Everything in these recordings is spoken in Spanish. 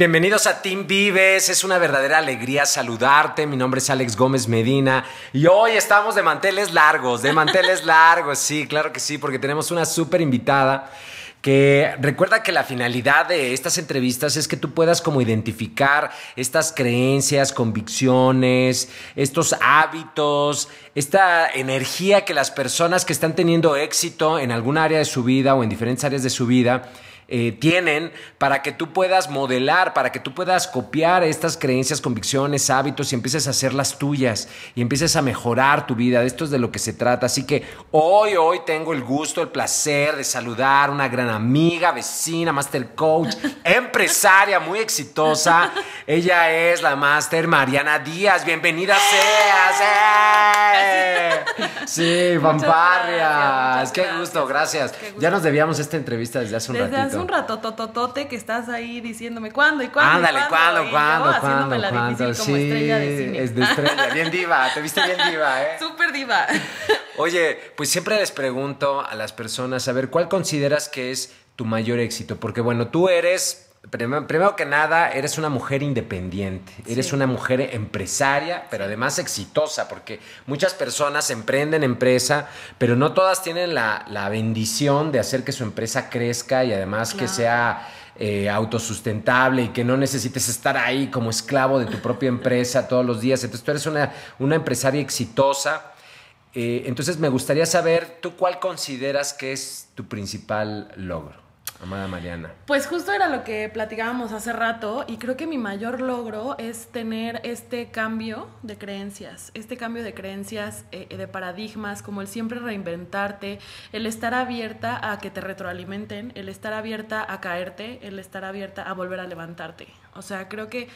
Bienvenidos a Team Vives, es una verdadera alegría saludarte. Mi nombre es Alex Gómez Medina y hoy estamos de manteles largos, de manteles largos, sí, claro que sí, porque tenemos una súper invitada que recuerda que la finalidad de estas entrevistas es que tú puedas como identificar estas creencias, convicciones, estos hábitos, esta energía que las personas que están teniendo éxito en algún área de su vida o en diferentes áreas de su vida, eh, tienen para que tú puedas modelar, para que tú puedas copiar estas creencias, convicciones, hábitos y empieces a hacerlas tuyas y empieces a mejorar tu vida. De esto es de lo que se trata. Así que hoy, hoy tengo el gusto, el placer de saludar a una gran amiga, vecina, master coach, empresaria muy exitosa. Ella es la master Mariana Díaz. Bienvenida seas. ¡Eh! Sí, Pamparrias. Qué gusto, gracias. Ya nos debíamos esta entrevista desde hace un ratito un rato tototote que estás ahí diciéndome cuándo y cuándo. Ándale, cuándo, cuándo, cuándo, la cuándo. sí, estrella de cine. Es de estrella, bien diva, te viste bien diva, ¿eh? Súper diva. Oye, pues siempre les pregunto a las personas, a ver, ¿cuál consideras que es tu mayor éxito? Porque bueno, tú eres Primero, que nada, eres una mujer independiente, eres una mujer empresaria, pero además exitosa, porque muchas personas emprenden empresa, pero no todas tienen la, bendición de hacer que su empresa crezca y además que sea eh, autosustentable y que no necesites estar ahí como esclavo de tu propia empresa todos los días. Entonces tú eres una, una empresaria exitosa. Eh, entonces me gustaría saber, ¿tú cuál consideras que es tu principal logro? Amada Mariana. Pues justo era lo que platicábamos hace rato y creo que mi mayor logro es tener este cambio de creencias, este cambio de creencias, eh, de paradigmas, como el siempre reinventarte, el estar abierta a que te retroalimenten, el estar abierta a caerte, el estar abierta a volver a levantarte. O sea, creo que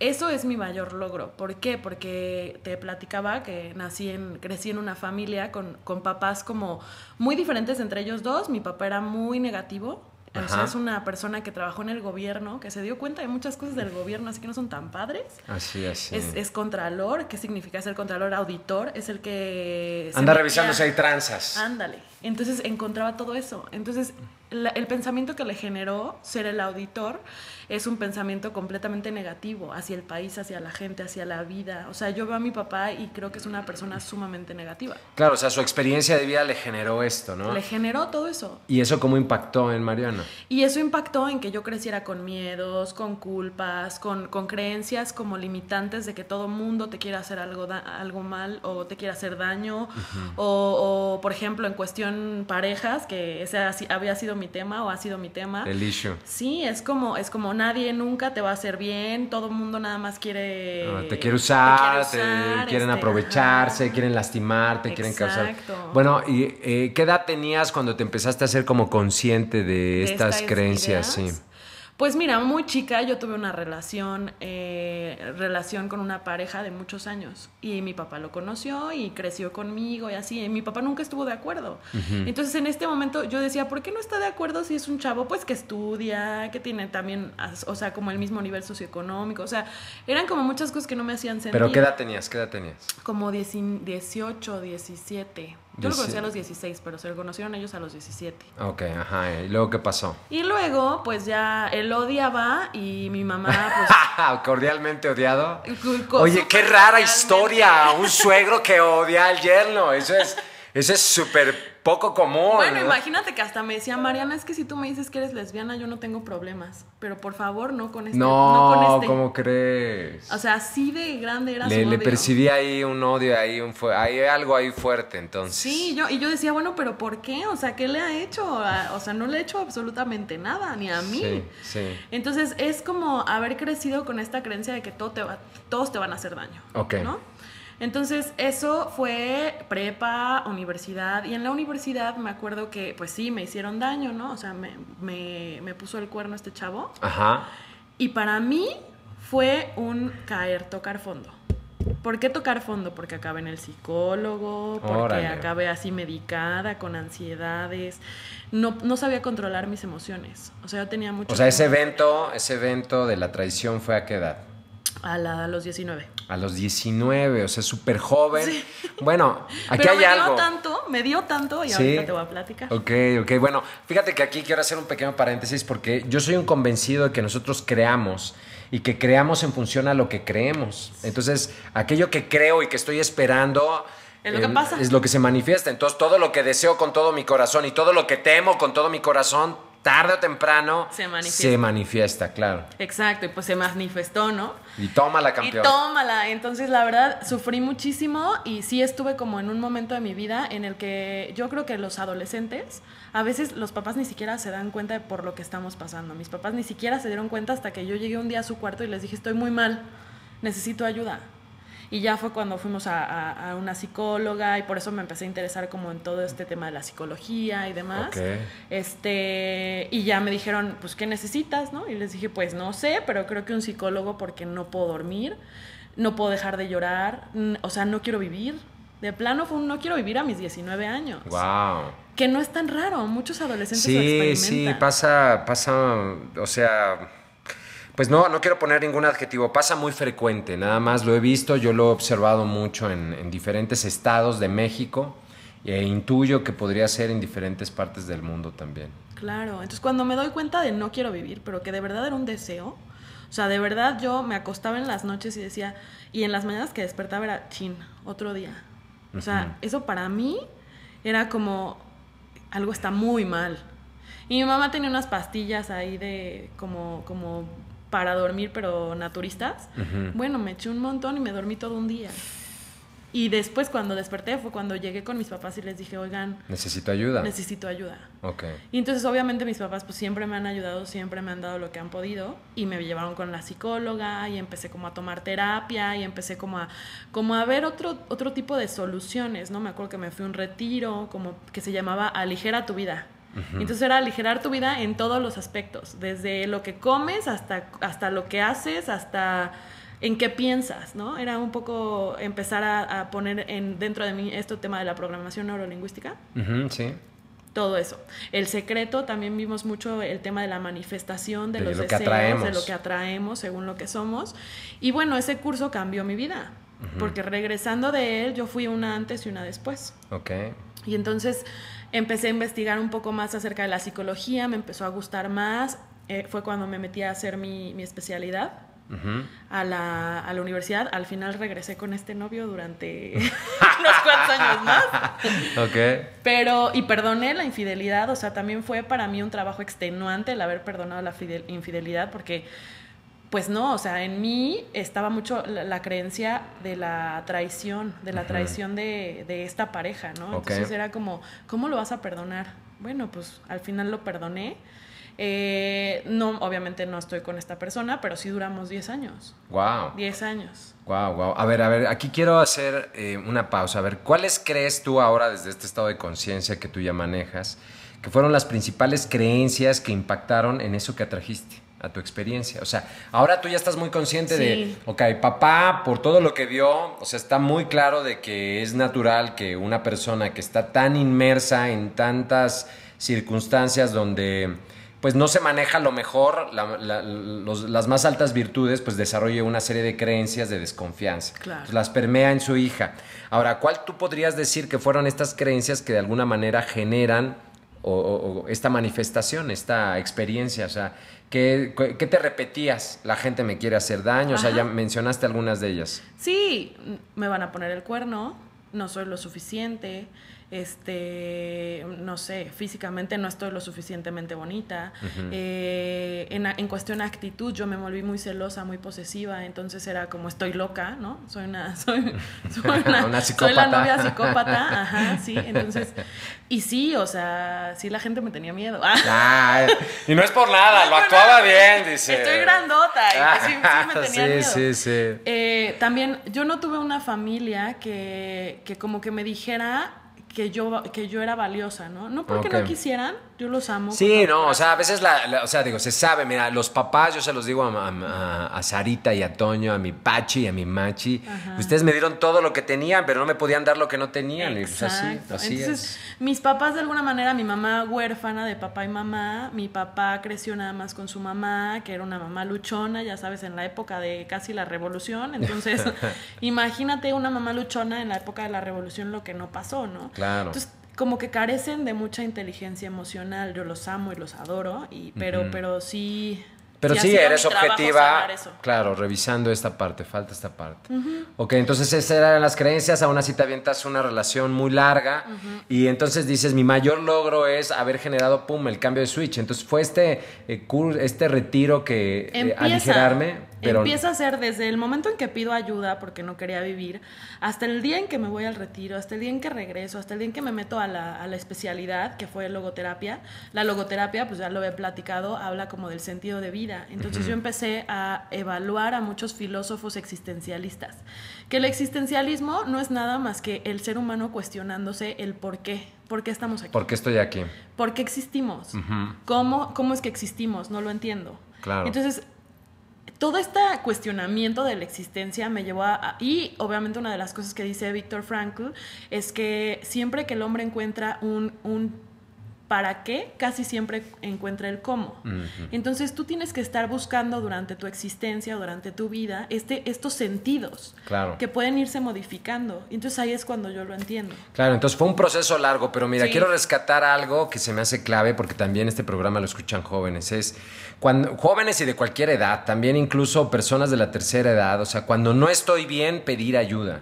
eso es mi mayor logro. ¿Por qué? Porque te platicaba que nací en, crecí en una familia con, con papás como muy diferentes entre ellos dos. Mi papá era muy negativo, es una persona que trabajó en el gobierno, que se dio cuenta de muchas cosas del gobierno, así que no son tan padres. Así, así. Es, es contralor. ¿Qué significa ser contralor? Auditor. Es el que... Anda revisando si hay tranzas. Ándale. Entonces encontraba todo eso. Entonces el pensamiento que le generó ser el auditor es un pensamiento completamente negativo hacia el país, hacia la gente, hacia la vida. O sea, yo veo a mi papá y creo que es una persona sumamente negativa. Claro, o sea, su experiencia de vida le generó esto, ¿no? Le generó todo eso. ¿Y eso cómo impactó en Mariana? Y eso impactó en que yo creciera con miedos, con culpas, con, con creencias como limitantes de que todo mundo te quiere hacer algo, algo mal o te quiere hacer daño. o, o, por ejemplo, en cuestión parejas, que ese había sido mi tema o ha sido mi tema. El issue. Sí, es como, es como nadie nunca te va a hacer bien, todo el mundo nada más quiere... Ah, te quiere usar, te, quieren este, aprovecharse, quieren lastimarte, quieren causar... Bueno, ¿y eh, qué edad tenías cuando te empezaste a ser como consciente de, estas creencias? Sí. Pues mira, muy chica yo tuve una relación, eh, relación con una pareja de muchos años y mi papá lo conoció y creció conmigo y así, y mi papá nunca estuvo de acuerdo. Entonces en este momento yo decía, ¿por qué no está de acuerdo si es un chavo pues que estudia, que tiene también, o sea, como el mismo nivel socioeconómico? O sea, eran como muchas cosas que no me hacían sentir. ¿Pero qué edad tenías? ¿Qué edad tenías? Como 18, 17. Yo lo conocí a los 16, pero se lo conocieron ellos a los 17. Ok, ajá. ¿Y luego qué pasó? Y luego, pues ya él odiaba y mi mamá, pues... ¿Cordialmente odiado? Oye, qué rara historia. Un suegro que odia al yerno. Eso es... Eso es súper poco común. Bueno, imagínate que hasta me decía, Mariana, es que si tú me dices que eres lesbiana, yo no tengo problemas. Pero por favor, no con este. No, no este. ¿cómo crees? O sea, así de grande era le, su Le percibí ahí un odio, ahí un hay algo ahí fuerte, entonces. Sí, yo, y yo decía, bueno, pero ¿por qué? O sea, ¿qué le ha hecho? O sea, no le ha hecho absolutamente nada, ni a mí. Sí, sí. Entonces, es como haber crecido con esta creencia de que todo te va, todos te van a hacer daño. Ok. ¿No? Entonces, eso fue prepa, universidad, y en la universidad me acuerdo que, pues sí, me hicieron daño, ¿no? O sea, me, me, puso el cuerno este chavo. Ajá. Y para mí fue un caer, tocar fondo. ¿Por qué tocar fondo? Porque acabé en el psicólogo, porque acabé así medicada, con ansiedades. No, no sabía controlar mis emociones. O sea, yo tenía mucho... O sea, ese evento, ese evento de la traición fue a qué edad? A, la- a los 19. A los 19, o sea, súper joven. Sí. Bueno, aquí Pero hay me algo. dio tanto, me dio tanto y Sí. ahorita te voy a platicar. Ok, ok. Bueno, fíjate que aquí quiero hacer un pequeño paréntesis porque yo soy un convencido de que nosotros creamos y que creamos en función a lo que creemos. Entonces, aquello que creo y que estoy esperando... Es lo que pasa. Es lo que se manifiesta. Entonces, todo lo que deseo con todo mi corazón y todo lo que temo con todo mi corazón, tarde o temprano, Se manifiesta. se manifiesta, claro. Exacto, y pues se manifestó, ¿no? Y toma la Y campeón. tómala. Entonces, la verdad, sufrí muchísimo y sí estuve como en un momento de mi vida en el que yo creo que los adolescentes, a veces los papás ni siquiera se dan cuenta de por lo que estamos pasando. Mis papás ni siquiera se dieron cuenta hasta que yo llegué un día a su cuarto y les dije, estoy muy mal, necesito ayuda. Y ya fue cuando fuimos a, a- a una psicóloga y por eso me empecé a interesar como en todo este tema de la psicología y demás. Este, y ya me dijeron, pues, ¿qué necesitas? ¿no? Y les dije, pues no sé, pero creo que un psicólogo porque no puedo dormir, no puedo dejar de llorar, o sea, no quiero vivir. De plano fue un no quiero vivir a mis 19 años. Wow. Que no es tan raro, muchos adolescentes lo Sí, experimentan. sí, pasa, pasa, o sea, pues no, no quiero poner ningún adjetivo, pasa muy frecuente, nada más lo he visto, yo lo he observado mucho en, en diferentes estados de México e intuyo que podría ser en diferentes partes del mundo también. Claro, entonces cuando me doy cuenta de no quiero vivir, pero que de verdad era un deseo, o sea, de verdad yo me acostaba en las noches y decía, y en las mañanas que despertaba era, chin, otro día. O sea, eso para mí era como, algo está muy mal. Y mi mamá tenía unas pastillas ahí de, como, como para dormir, pero naturistas. Bueno, me eché un montón y me dormí todo un día. Y después cuando desperté fue cuando llegué con mis papás y les dije, oigan, Necesito ayuda. necesito ayuda. ok. Y entonces obviamente mis papás pues siempre me han ayudado, siempre me han dado lo que han podido y me llevaron con la psicóloga y empecé como a tomar terapia y empecé como a, como a ver otro, otro tipo de soluciones, ¿no? Me acuerdo que me fui a un retiro como que se llamaba Aligera tu vida. Entonces era aligerar tu vida en todos los aspectos, desde lo que comes hasta, hasta lo que haces, hasta en qué piensas, ¿no? Era un poco empezar a, a poner en, dentro de mí este tema de la programación neurolingüística Ujú, sí. todo eso. El secreto también vimos mucho el tema de la manifestación de, De los lo deseos, de lo que atraemos según lo que somos. Y bueno, ese curso cambió mi vida, porque regresando de él yo fui una antes y una después. Ok. Y entonces empecé a investigar un poco más acerca de la psicología, me empezó a gustar más, eh, fue cuando me metí a hacer mi, mi especialidad a la, a la universidad. Al final regresé con este novio durante unos cuantos años más. Ok. Pero, y perdoné la infidelidad, o sea, también fue para mí un trabajo extenuante el haber perdonado la fidel- infidelidad, porque, pues no, o sea, en mí estaba mucho la, la creencia de la traición, de la traición de, de esta pareja, ¿no? Entonces era como, ¿cómo lo vas a perdonar? Bueno, pues al final lo perdoné. Eh, no, obviamente no estoy con esta persona, pero sí duramos 10 años. Wow. 10 años. Wow, wow. A ver, a ver, aquí quiero hacer eh, una pausa. A ver, ¿cuáles crees tú ahora desde este estado de conciencia que tú ya manejas que fueron las principales creencias que impactaron en eso que atrajiste a tu experiencia? O sea, ahora tú ya estás muy consciente de, Sí. ok, papá, por todo lo que vio, o sea, está muy claro de que es natural que una persona que está tan inmersa en tantas circunstancias donde pues no se maneja lo mejor, la- la- los- las más altas virtudes, pues desarrolle una serie de creencias de desconfianza. Claro. Las permea en su hija. Ahora, ¿cuál tú podrías decir que fueron estas creencias que de alguna manera generan o, o- o esta manifestación, esta experiencia? O sea, ¿qué, qué te repetías? La gente me quiere hacer daño, o sea, ya mencionaste algunas de ellas. Sí, me van a poner el cuerno, no soy lo suficiente, este, no sé, físicamente no estoy lo suficientemente bonita. Eh, en, en cuestión de actitud, yo me volví muy celosa, muy posesiva, entonces era como estoy loca, ¿no? Soy una, soy, soy una, Una soy la novia psicópata, ajá, sí, entonces, y sí, o sea, sí la gente me tenía miedo. Ay, y no es por nada, lo actuaba bien, dice. Estoy grandota y pues sí, sí me tenía sí, miedo. sí, sí. Eh, también yo no tuve una familia que, que como que me dijera que yo, que yo era valiosa, ¿no? No porque no quisieran, yo los amo. Sí, no, o sea, a veces la, la- o sea, digo, se sabe, mira, los papás, yo se los digo a, a- a Sarita y a Toño, a mi Pachi y a mi Machi, ustedes me dieron todo lo que tenían, pero no me podían dar lo que no tenían, y pues así, Exacto. así Entonces, es. mis papás de alguna manera, mi mamá huérfana de papá y mamá, mi papá creció nada más con su mamá, que era una mamá luchona, ya sabes, en la época de casi la revolución. Entonces, imagínate una mamá luchona en la época de la revolución lo que no pasó, ¿no? Claro. Entonces, como que carecen de mucha inteligencia emocional. Yo los amo y los adoro, y, pero, pero sí. Pero sí, eres objetiva, claro, revisando esta parte, falta esta parte. Ok, entonces esas eran las creencias, aún así te avientas una relación muy larga y entonces dices, mi mayor logro es haber generado, pum, el cambio de switch. Entonces fue este, eh, este retiro que, eh, aligerarme, pero... empieza a ser desde el momento en que pido ayuda porque no quería vivir, hasta el día en que me voy al retiro, hasta el día en que regreso, hasta el día en que me meto a la, a la especialidad, que fue logoterapia. La logoterapia, pues ya lo he platicado, habla como del sentido de vida. Entonces yo empecé a evaluar a muchos filósofos existencialistas, que el existencialismo no es nada más que el ser humano cuestionándose el por qué, por qué estamos aquí. ¿Por qué estoy aquí? ¿Por qué existimos? ¿Cómo, ¿Cómo es que existimos? No lo entiendo. Claro. Entonces, todo este cuestionamiento de la existencia me llevó a, Y obviamente una de las cosas que dice Víctor Frankl es que siempre que el hombre encuentra un... un para qué, casi siempre encuentra el cómo. Entonces tú tienes que estar buscando durante tu existencia, durante tu vida, este, estos sentidos Claro. que pueden irse modificando. Entonces ahí es cuando yo lo entiendo. Claro, entonces fue un proceso largo, pero mira, Sí. quiero rescatar algo que se me hace clave porque también este programa lo escuchan jóvenes. Es cuando jóvenes y de cualquier edad, también incluso personas de la tercera edad, o sea, cuando no estoy bien, pedir ayuda.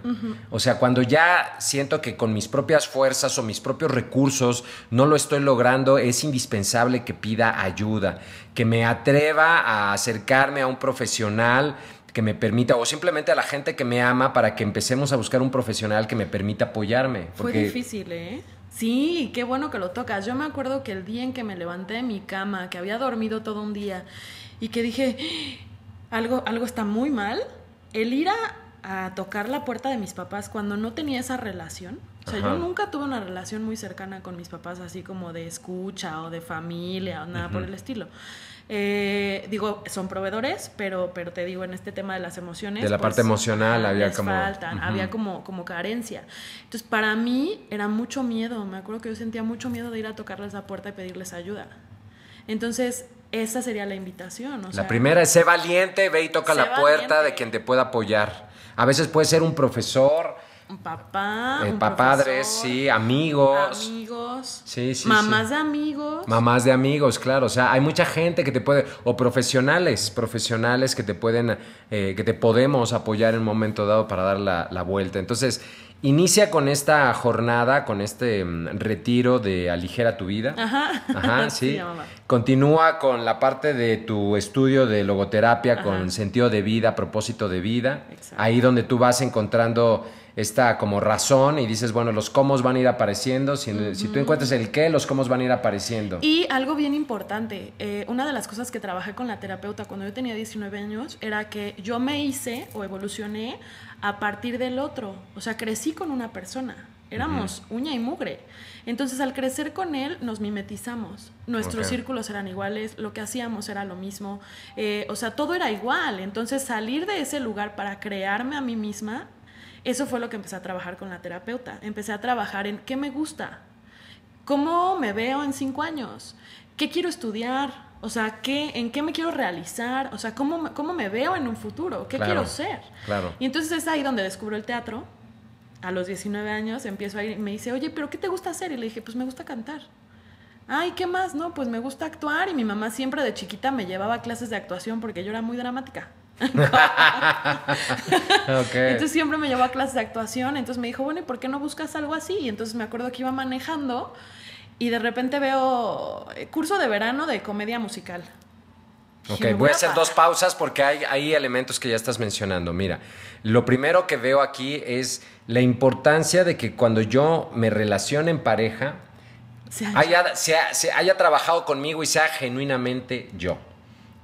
O sea, cuando ya siento que con mis propias fuerzas o mis propios recursos no lo estoy logrando, es indispensable que pida ayuda, que me atreva a acercarme a un profesional que me permita, o simplemente a la gente que me ama para que empecemos a buscar un profesional que me permita apoyarme. Fue porque- difícil, ¿eh? Sí, qué bueno que lo tocas. Yo me acuerdo que el día en que me levanté de mi cama, que había dormido todo un día y que dije, "Ah, algo, algo está muy mal, el ir a, a tocar la puerta de mis papás cuando no tenía esa relación. O sea, Ajá. yo nunca tuve una relación muy cercana con mis papás, así como de escucha o de familia o nada por el estilo. Eh, digo, son proveedores, pero, pero te digo, en este tema de las emociones. De la parte emocional había como- faltan, había como, como carencia. Entonces, para mí era mucho miedo. Me acuerdo que yo sentía mucho miedo de ir a tocarles la puerta y pedirles ayuda. Entonces, esa sería la invitación. o sea, La primera es sé valiente, ve y toca la puerta valiente. de quien te pueda apoyar. A veces puede ser un profesor, Un papá. eh, un pa- padres, profesor, sí, amigos, Amigos. Sí, sí, Mamás sí. de amigos. mamás de amigos, claro. O sea, hay mucha gente que te puede, o profesionales, profesionales que te pueden, eh, que te podemos apoyar en un momento dado para dar la, la vuelta. Entonces, inicia con esta jornada, con este mm, retiro de Aligera tu vida. Ajá. Ajá, Sí. Continúa con la parte de tu estudio de logoterapia con sentido de vida, propósito de vida. Exacto. Ahí donde tú vas encontrando esta como razón y dices, bueno, los cómo van a ir apareciendo. Si, si tú encuentras el qué, los cómo van a ir apareciendo. Y algo bien importante, eh, una de las cosas que trabajé con la terapeuta cuando yo tenía 19 años era que yo me hice o evolucioné a partir del otro. O sea, crecí con una persona. Éramos uña y mugre. Entonces, al crecer con él, nos mimetizamos. Nuestros círculos eran iguales, lo que hacíamos era lo mismo. eh, o sea, todo era igual. Entonces, salir de ese lugar para crearme a mí misma, eso fue lo que empecé a trabajar con la terapeuta. Empecé a trabajar en qué me gusta, ¿Cómo me veo en cinco años? ¿Qué quiero estudiar? O sea, ¿qué, ¿en qué me quiero realizar? O sea, ¿cómo, me- cómo me veo en un futuro? ¿Qué Claro, quiero ser? claro. Y entonces es ahí donde descubro el teatro. A los 19 años empiezo a ir y me dice, oye, ¿pero qué te gusta hacer? Y le dije, pues me gusta cantar. Ay, ¿qué más? No, pues me gusta actuar. Y mi mamá siempre de chiquita me llevaba a clases de actuación porque yo era muy dramática. Ok. Entonces siempre me llevó a clases de actuación. Entonces me dijo, bueno, ¿y por qué no buscas algo así? Y entonces me acuerdo que iba manejando y de repente veo eh, curso de verano de comedia musical. Ok, voy a hacer dos pausas porque hay, hay elementos que ya estás mencionando. Mira, lo primero que veo aquí es la importancia de que cuando yo me relacione en pareja, Se haya, se haya trabajado conmigo y sea genuinamente yo.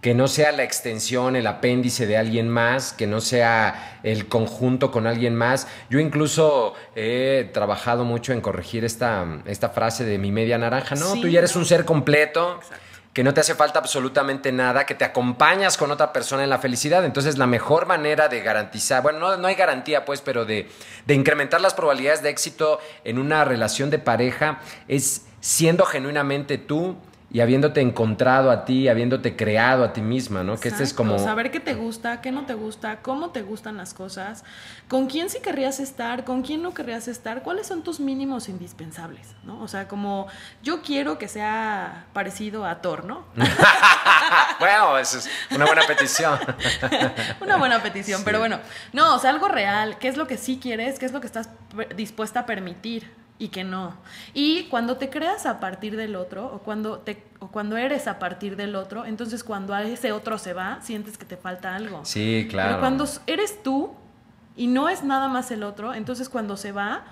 Que no sea la extensión, el apéndice de alguien más, que no sea el conjunto con alguien más. Yo incluso he trabajado mucho en corregir esta, esta frase de mi media naranja. No, Sí, tú ya eres un ser completo. Exacto. Que no te hace falta absolutamente nada, que te acompañas con otra persona en la felicidad. Entonces, la mejor manera de garantizar, bueno, no, no hay garantía, pues, pero de, de incrementar las probabilidades de éxito en una relación de pareja es siendo genuinamente tú y habiéndote encontrado a ti, habiéndote creado a ti misma, ¿no? Que este es como... Saber qué te gusta, qué no te gusta, cómo te gustan las cosas, con quién sí querrías estar, con quién no querrías estar, cuáles son tus mínimos indispensables, ¿no? O sea, como yo quiero que sea parecido a Thor, ¿no? bueno, eso es una buena petición. Una buena petición, Sí. pero bueno, no, o sea, algo real, qué es lo que sí quieres, qué es lo que estás dispuesta a permitir y que no. Y cuando te creas a partir del otro o cuando te o cuando eres a partir del otro, entonces cuando a ese otro se va, sientes que te falta algo. Sí, claro. Pero cuando eres tú y no es nada más el otro, entonces cuando se va,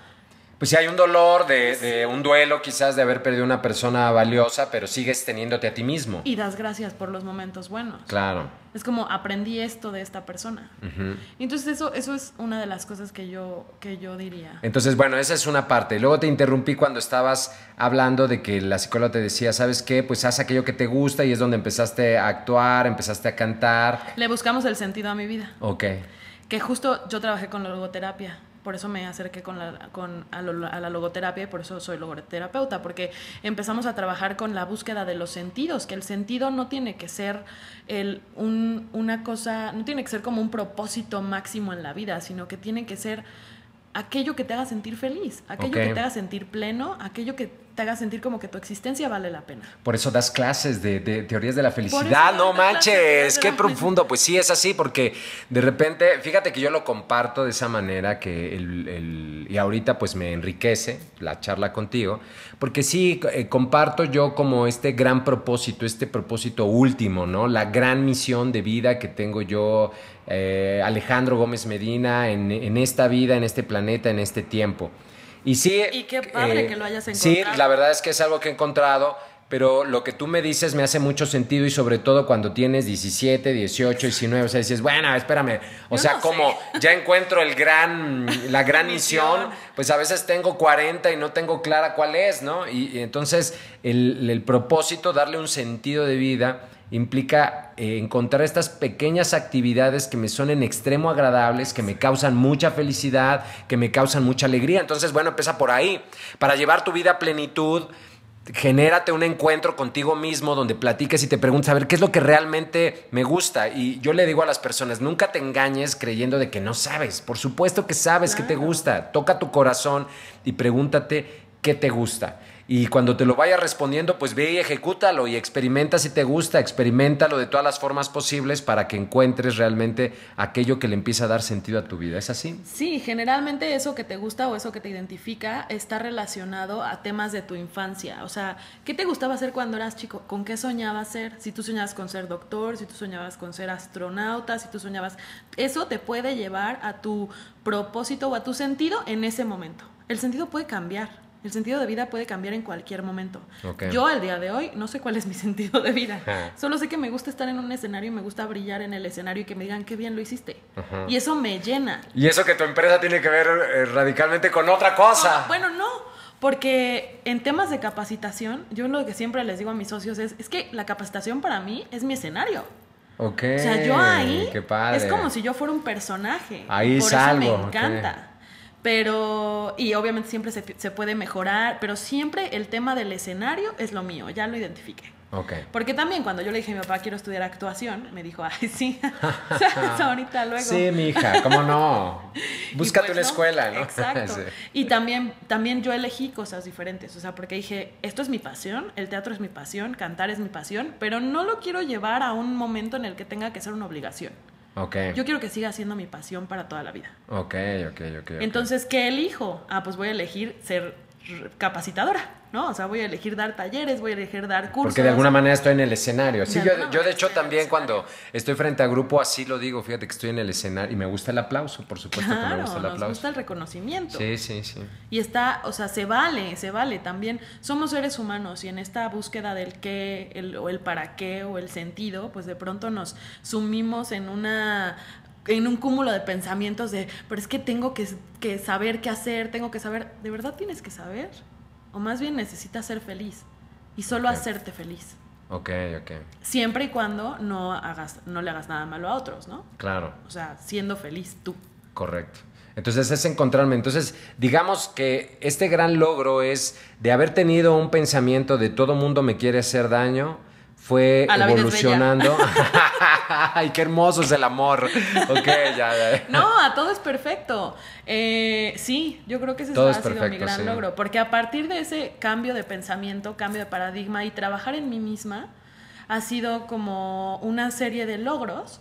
Pues si hay un dolor de, de un duelo quizás de haber perdido una persona valiosa, pero sigues teniéndote a ti mismo. y das gracias por los momentos buenos. Claro. Es como aprendí esto de esta persona. Entonces eso, eso es una de las cosas que yo, que yo diría. Entonces, bueno, esa es una parte. Luego te interrumpí cuando estabas hablando de que la psicóloga te decía, ¿sabes qué? Pues haz aquello que te gusta y es donde empezaste a actuar, empezaste a cantar. Le buscamos el sentido a mi vida. Ok. Que justo yo trabajé con la logoterapia. Por eso me acerqué con la, con, a, lo- a la logoterapia y por eso soy logoterapeuta, porque empezamos a trabajar con la búsqueda de los sentidos, que el sentido no tiene que ser el, un- una cosa, no tiene que ser como un propósito máximo en la vida, sino que tiene que ser aquello que te haga sentir feliz, aquello que te haga sentir pleno, aquello que te haga sentir como que tu existencia vale la pena. Por eso das clases de, de teorías de la felicidad. No manches, qué profundo. Pues sí, es así, porque de repente, fíjate que yo lo comparto de esa manera que el, el- y ahorita pues me enriquece la charla contigo, porque sí, eh, comparto yo como este gran propósito, este propósito último, ¿no? La gran misión de vida que tengo yo, eh, Alejandro Gómez Medina, en, en esta vida, en este planeta, en este tiempo. Y sí. Y qué padre que lo hayas Sí, la verdad es que es algo que he encontrado, pero lo que tú me dices me hace mucho sentido y sobre todo cuando tienes 17, 18, 19, o sea, dices, bueno, espérame, o Yo sea, no como sé. ya encuentro el gran, la gran misión, Misión. pues a veces tengo 40 y no tengo clara cuál es, ¿no? Y, y entonces el, el propósito, darle un sentido de vida, implica eh, encontrar estas pequeñas actividades que me son en extremo agradables, que me causan mucha felicidad, que me causan mucha alegría. Entonces, bueno, empieza por ahí. Para llevar tu vida a plenitud, genérate un encuentro contigo mismo donde platiques y te preguntes a ver qué es lo que realmente me gusta. Y yo le digo a las personas, nunca te engañes creyendo de que no sabes. Por supuesto que sabes que te Claro. gusta. Toca tu corazón y pregúntate qué te gusta. Y cuando te lo vaya respondiendo, pues ve y ejecútalo y experimenta si te gusta, experimentalo de todas las formas posibles para que encuentres realmente aquello que le empieza a dar sentido a tu vida. ¿Es así? Sí, generalmente eso que te gusta o eso que te identifica está relacionado a temas de tu infancia. O sea, ¿qué te gustaba hacer cuando eras chico? ¿Con qué soñabas ser? Si tú soñabas con ser doctor, si tú soñabas con ser astronauta, si tú soñabas... Eso te puede llevar a tu propósito o a tu sentido en ese momento. El sentido puede cambiar. El sentido de vida puede cambiar en cualquier momento. Yo al día de hoy no sé cuál es mi sentido de vida. Solo sé que me gusta estar en un escenario y me gusta brillar en el escenario y que me digan qué bien lo hiciste. Y eso me llena. Y eso que tu empresa tiene que ver eh, radicalmente con otra cosa. No, bueno, no, porque en temas de capacitación, yo lo que siempre les digo a mis socios es, es que la capacitación para mí es mi escenario. Ok. O sea, yo ahí Qué padre. es como si yo fuera un personaje. Ahí Por salgo, eso me encanta. Pero, y obviamente siempre se, se puede mejorar, pero siempre el tema del escenario es lo mío, ya lo identifiqué. Porque también cuando yo le dije a mi papá quiero estudiar actuación, me dijo, ay, sí, ahorita luego. Sí, mija, ¿cómo no? Búscate pues una no, escuela, ¿no? Exacto. Sí. Y también, también yo elegí cosas diferentes, o sea, porque dije, esto es mi pasión, el teatro es mi pasión, cantar es mi pasión, pero no lo quiero llevar a un momento en el que tenga que ser una obligación. Ok. Yo quiero que siga siendo mi pasión para toda la vida. Ok, ok, ok. ok. Entonces, ¿qué elijo? Ah, pues voy a elegir ser capacitadora, ¿no? O sea, voy a elegir dar talleres, voy a elegir dar cursos. Porque de alguna manera estoy en el escenario. Sí, yo, yo de hecho también cuando estoy frente a grupo así lo digo, fíjate que estoy en el escenario y me gusta el aplauso, por supuesto que me Claro, gusta el nos aplauso. gusta el reconocimiento. Sí, sí, sí. Y está, o sea, se vale, se vale. También somos seres humanos y en esta búsqueda del qué, el, o el para qué o el sentido, pues de pronto nos sumimos en una en un cúmulo de pensamientos de, pero es que tengo que, que saber qué hacer, tengo que saber, ¿de verdad tienes que saber? O más bien necesitas ser feliz y solo hacerte feliz. Ok, ok. Siempre y cuando no hagas, no le hagas nada malo a otros, ¿no? Claro. O sea, siendo feliz tú. Correcto. Entonces es encontrarme. Entonces, digamos que este gran logro es de haber tenido un pensamiento de todo mundo me quiere hacer daño, fue A evolucionando. Ay, qué hermoso es el amor. Ok, ya. No, a todo es perfecto. Eh, sí, yo creo que ese Todo ha es sido mi gran sí. logro. Porque a partir de ese cambio de pensamiento, cambio de paradigma y trabajar en mí misma, ha sido como una serie de logros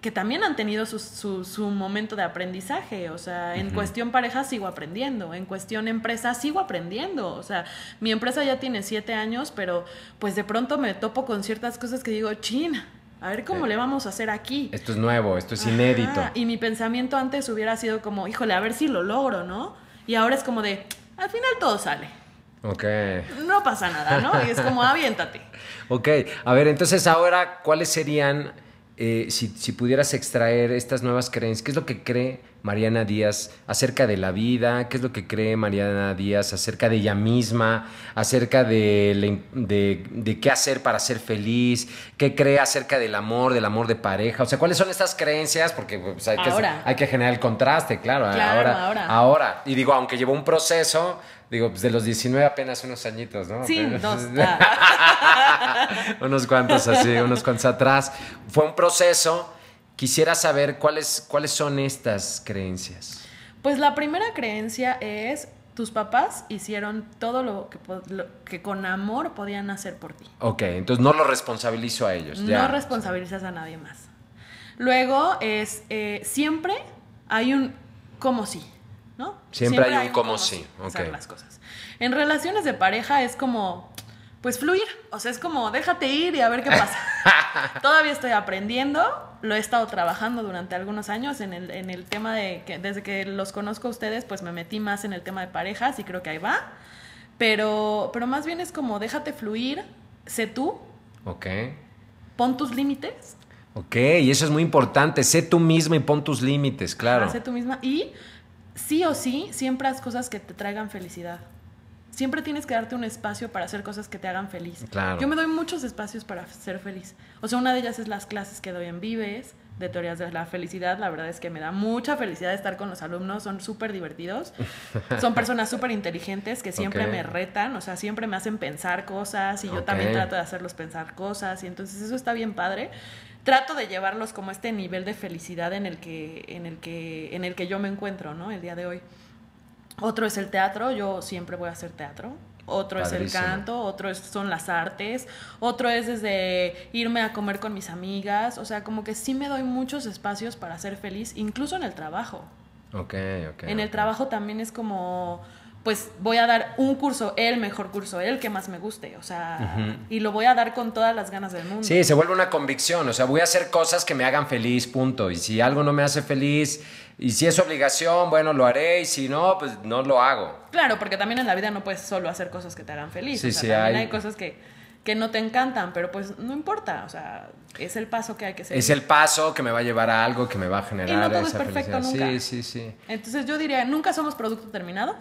que también han tenido su, su- su momento de aprendizaje. O sea, en cuestión pareja sigo aprendiendo, en cuestión empresa sigo aprendiendo. O sea, mi empresa ya tiene siete años, pero pues de pronto me topo con ciertas cosas que digo, chin, a ver cómo Eh, le vamos a hacer aquí. Esto es nuevo, esto es inédito. Y mi pensamiento antes hubiera sido como, híjole, a ver si lo logro, ¿no? Y ahora es como de, al final todo sale. Ok. No pasa nada, ¿no? Y es como, aviéntate. Ok, a ver, entonces ahora, ¿cuáles serían, eh, si, si pudieras extraer estas nuevas creencias, qué es lo que cree Mariana Díaz acerca de la vida? ¿Qué es lo que cree Mariana Díaz acerca de ella misma? ¿Acerca de, de, de qué hacer para ser feliz? ¿Qué cree acerca del amor, del amor de pareja? O sea, ¿cuáles son estas creencias? Porque pues, hay, que, Ahora. hay que generar el contraste, claro. Claro, ahora, ahora. ahora. Y digo, aunque llevó un proceso, digo, pues de los 19 apenas unos añitos, ¿no? Sí, Apenas- dos. unos cuantos así, unos cuantos atrás. Fue un proceso. Quisiera saber cuáles, cuáles son estas creencias. Pues la primera creencia es, tus papás hicieron todo lo que, po- lo que con amor podían hacer por ti. Ok, entonces no lo responsabilizo a ellos. ya. No responsabilizas a nadie más. Luego es, eh, siempre hay un como sí, ¿no? Siempre hay un como sí, hacer ok. las cosas. En relaciones de pareja es como, pues fluir, o sea, es como déjate ir y a ver qué pasa. Todavía estoy aprendiendo, lo he estado trabajando durante algunos años en el, en el tema de que desde que los conozco a ustedes, pues me metí más en el tema de parejas y creo que ahí va. Pero, pero más bien es como déjate fluir, sé tú, Ok. pon tus límites Ok, y eso es muy importante. Sé tú misma y pon tus límites, claro. Hace tú misma. Y sí o sí, siempre haz cosas que te traigan felicidad. Siempre tienes que darte un espacio para hacer cosas que te hagan feliz. Claro. Yo me doy muchos espacios para ser feliz. O sea, una de ellas es las clases que doy en Vives de teorías de la felicidad. La verdad es que me da mucha felicidad estar con los alumnos. Son súper divertidos. Son personas súper inteligentes que siempre me retan. O sea, siempre me hacen pensar cosas y yo también trato de hacerlos pensar cosas. Y entonces eso está bien padre. Trato de llevarlos como a este nivel de felicidad en el que, en el que, en el que yo me encuentro, ¿no? El día de hoy. Otro es el teatro, yo siempre voy a hacer teatro. Otro es el canto, otro es- son las artes, otro es desde irme a comer con mis amigas, o sea, como que sí me doy muchos espacios para ser feliz, incluso en el trabajo. Ok, ok. en el trabajo también es como, pues voy a dar un curso, el mejor curso, el que más me guste, o sea, y lo voy a dar con todas las ganas del mundo. Sí, se vuelve una convicción. O sea, voy a hacer cosas que me hagan feliz, punto. Y si algo no me hace feliz, y si es obligación, bueno, lo haré. Y si no, pues no lo hago. Claro, porque también en la vida no puedes solo hacer cosas que te hagan feliz. Sí, o sea, sí, también hay- hay... cosas que, que no te encantan, pero pues no importa. O sea, es el paso que hay que seguir. Es el paso que me va a llevar a algo que me va a generar Y no todo es perfecto felicidad. nunca. Sí, sí, sí. Entonces yo diría, nunca somos producto terminado.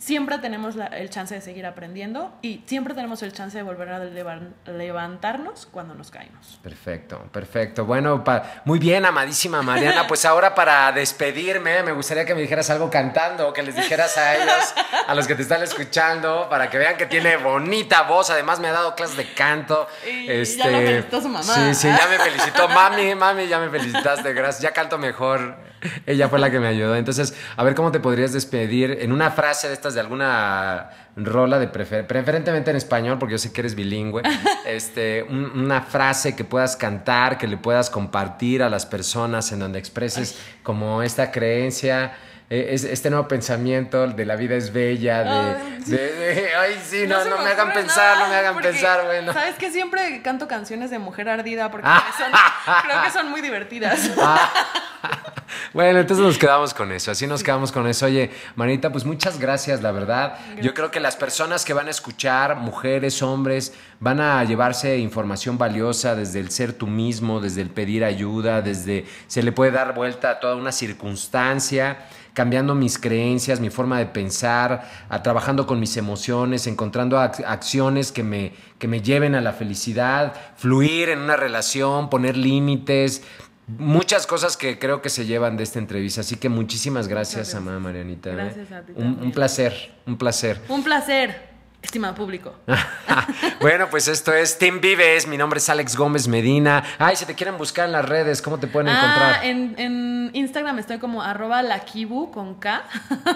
Siempre tenemos la- el chance de seguir aprendiendo y siempre tenemos el chance de volver a levan- levantarnos cuando nos caímos. Perfecto, perfecto. Bueno, pa- muy bien, amadísima Mariana. Pues ahora para despedirme, me gustaría que me dijeras algo cantando, que les dijeras a ellos, a los que te están escuchando, para que vean que tiene bonita voz. Además, me ha dado clases de canto. Este, Y ya lo felicitó su mamá. Sí, sí, ya me felicitó. Mami, mami, ya me felicitaste. Gracias. Ya canto mejor. Ella fue la que me ayudó. Entonces, a ver cómo te podrías despedir en una frase de estas de alguna rola de prefer preferentemente en español, porque yo sé que eres bilingüe, este, una frase que puedas cantar, que le puedas compartir a las personas en donde expreses como esta creencia eh, este nuevo pensamiento de la vida es bella, de, ay, sí, no, no, me, hagan pensar, no me hagan pensar, bueno. ¿Sabes que Siempre canto canciones de mujer ardida porque creo que son muy divertidas. Ah. Bueno, entonces nos quedamos con eso, así nos quedamos con eso. Oye, Manita, pues muchas gracias, la verdad. Yo creo que las personas que van a escuchar, mujeres, hombres, van a llevarse información valiosa desde el ser tú mismo, desde el pedir ayuda, desde se le puede dar vuelta a toda una circunstancia cambiando mis creencias, mi forma de pensar, a, trabajando con mis emociones, encontrando acciones que me, que me lleven a la felicidad, fluir en una relación, poner límites, muchas cosas que creo que se llevan de esta entrevista. Así que muchísimas gracias, amada Marianita. ¿eh? Gracias a ti. un, placer, un placer. Un placer. Estimado público. bueno, pues esto es Team Vives. Mi nombre es Alex Gómez Medina. Ay, si te quieren buscar en las redes, ¿cómo te pueden ah, encontrar? En, Instagram estoy como arroba lakibu con K.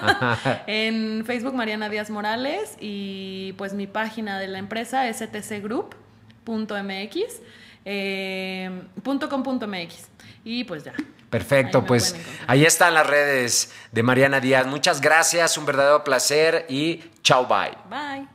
en Facebook Mariana Díaz Morales. Y pues mi página de la empresa es stcgroup.mx. Eh, .com.mx. Y pues ya. Perfecto, pues ahí están las redes de Mariana Díaz. Muchas gracias, un verdadero placer y chao, bye. Bye.